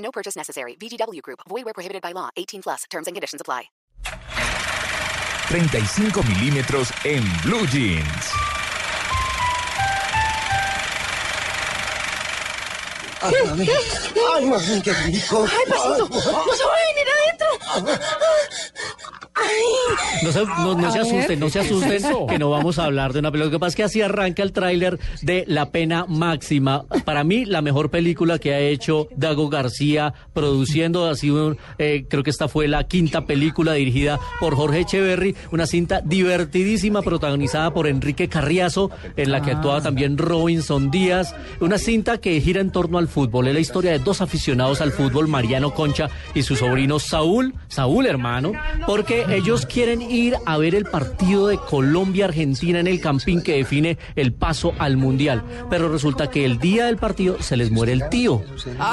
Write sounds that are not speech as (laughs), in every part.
No purchase necessary. VGW Group. Void where prohibited by law. 18 plus. Terms and conditions apply. 35 milímetros en Blue Jeans. Ay, mami. Ay, mami, qué rico. Ay, pasito, no se va a venir adentro. No se, no, no se asusten, no se ¿qué es asusten, que no vamos a hablar de una película. Lo que pasa es que así arranca el tráiler de La Pena Máxima. Para mí, la mejor película que ha hecho Dago García produciendo. Ha sido, eh, creo que esta fue la quinta película dirigida por Jorge Echeverry. Una cinta divertidísima protagonizada por Enrique Carriazo, en la que actuaba también Robinson Díaz. Una cinta que gira en torno al fútbol. Es la historia de dos aficionados al fútbol, Mariano Concha y su sobrino Saúl, Saúl hermano, porque ellos quieren ir a ver el partido de Colombia-Argentina en el Campín que define el paso al Mundial. Pero resulta que el día del partido se les muere el tío.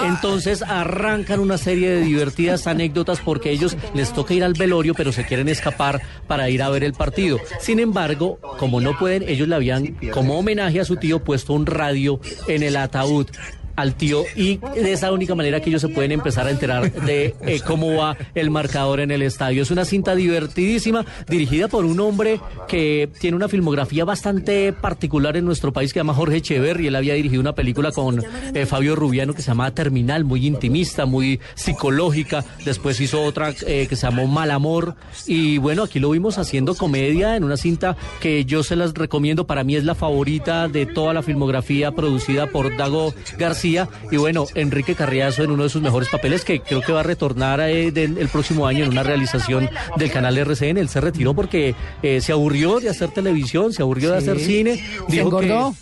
Entonces arrancan una serie de divertidas anécdotas porque ellos les toca ir al velorio, pero se quieren escapar para ir a ver el partido. Sin embargo, como no pueden, ellos le habían, como homenaje a su tío, puesto un radio en el ataúd al tío y de esa única manera que ellos se pueden empezar a enterar de eh, cómo va el marcador en el estadio. Es una cinta divertidísima dirigida por un hombre que tiene una filmografía bastante particular en nuestro país que se llama Jorge Echeverry. Él había dirigido una película con eh, Fabio Rubiano que se llamaba Terminal, muy intimista, muy psicológica. Después hizo otra eh, que se llamó Mal Amor. Y bueno, aquí lo vimos haciendo comedia en una cinta que yo se las recomiendo. Para mí es la favorita de toda la filmografía producida por Dago García. Y bueno, Enrique Carriazo en uno de sus mejores papeles que creo que va a retornar eh, de- el próximo año en una realización del canal RCN. Él se retiró porque eh, se aburrió de hacer televisión, se aburrió de hacer cine. Se Dijo que- engordó.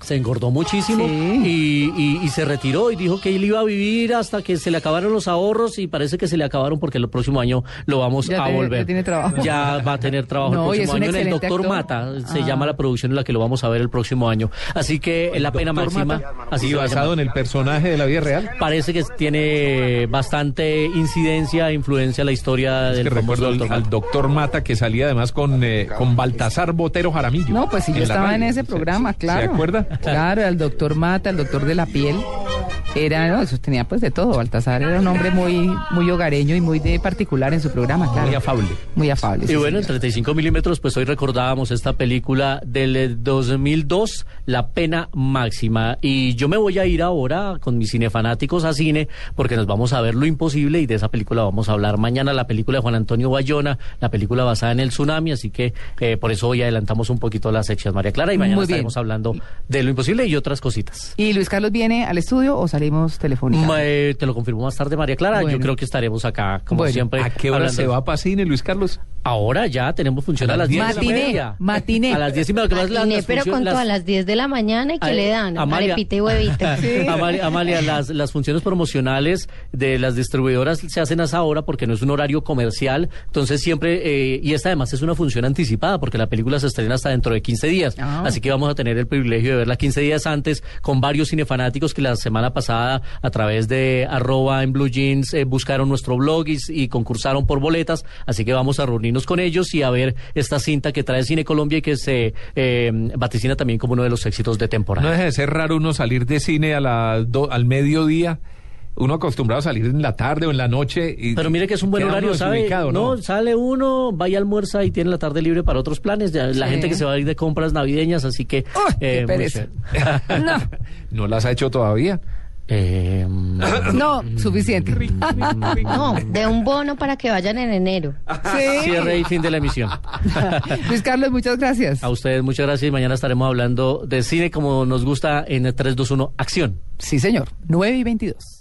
Se engordó muchísimo Sí. y, y- y se retiró y dijo que él iba a vivir hasta que se le acabaron los ahorros y parece que se le acabaron porque el próximo año lo vamos Ya a tiene- volver. ya tiene trabajo. Ya va a tener trabajo No, el próximo año en el Doctor actor. Mata. Se Ah. llama la producción en la que lo vamos a ver el próximo año. Así que la pena máxima. Así ¿Y basado en el personaje de la vida real? Parece que tiene bastante incidencia e influencia en la historia Es del que recuerdo al, doctor Mata que salía además con, eh, con Baltasar Botero Jaramillo. No, pues sí, yo estaba en ese ¿Se- programa, se- claro. ¿Se acuerda? Claro, el doctor Mata, el doctor de la piel. Era, no, eso tenía pues de todo. Baltasar era un hombre muy, muy hogareño y muy de particular en su programa, claro. Muy afable. Muy afable. Y sí, bueno, en señor. 35 milímetros, pues hoy recordábamos esta película del eh, 2002, La Pena Máxima. Y yo me voy a ir ahora con mis cinefanáticos a cine, porque nos vamos a ver Lo Imposible y de esa película vamos a hablar mañana, la película de Juan Antonio Bayona, la película basada en el tsunami, así que eh, por eso hoy adelantamos un poquito las secciones, María Clara, y mañana estaremos hablando de Lo Imposible y otras cositas. ¿Y Luis Carlos viene al estudio o salimos telefónicamente? Eh, te lo confirmo más tarde, María Clara. Yo creo que estaremos acá, como Bueno, siempre. ¿A qué hora hablando- se va para cine, Luis Carlos? Ahora ya tenemos función a, A las las 10 de la Matiné, media. matiné. A las 10 y media. Matiné, las pero con funciones- todas las- las 10 de la mañana y que Ay, le dan Amalia. arepita y. (laughs) Amalia, Amalia, las, las funciones promocionales de las distribuidoras se hacen a esa hora porque no es un horario comercial. Entonces siempre, eh, y esta además es una función anticipada porque la película se estrena hasta dentro de 15 días. Ah. Así que vamos a tener el privilegio de verla 15 días antes con varios cinefanáticos que la semana pasada a través de arroba en Blue Jeans eh, buscaron nuestro blog y, y concursaron por boletas. Así que vamos a reunirnos con ellos y a ver esta cinta que trae Cine Colombia y que se eh, vaticina también como uno de los éxitos de temporada. No deja de ser raro uno salir de cine a la do- al mediodía. Uno acostumbrado a salir en la tarde o en la noche. Y, Pero mire que es un buen horario, No, sale uno, vaya almuerza y tiene la tarde libre para otros planes. Ya, La gente que se va a ir de compras navideñas, así que... ¡Uy, qué muy pereza! (laughs) (laughs) No las ha hecho todavía. Eh, (laughs) no, suficiente. (laughs) No, de un bono para que vayan en enero. Sí. cierre y fin de la emisión. (laughs) Luis Carlos, muchas gracias. A ustedes muchas gracias y mañana estaremos hablando de cine como nos gusta en 321 Acción. Sí, señor. 9 y 22.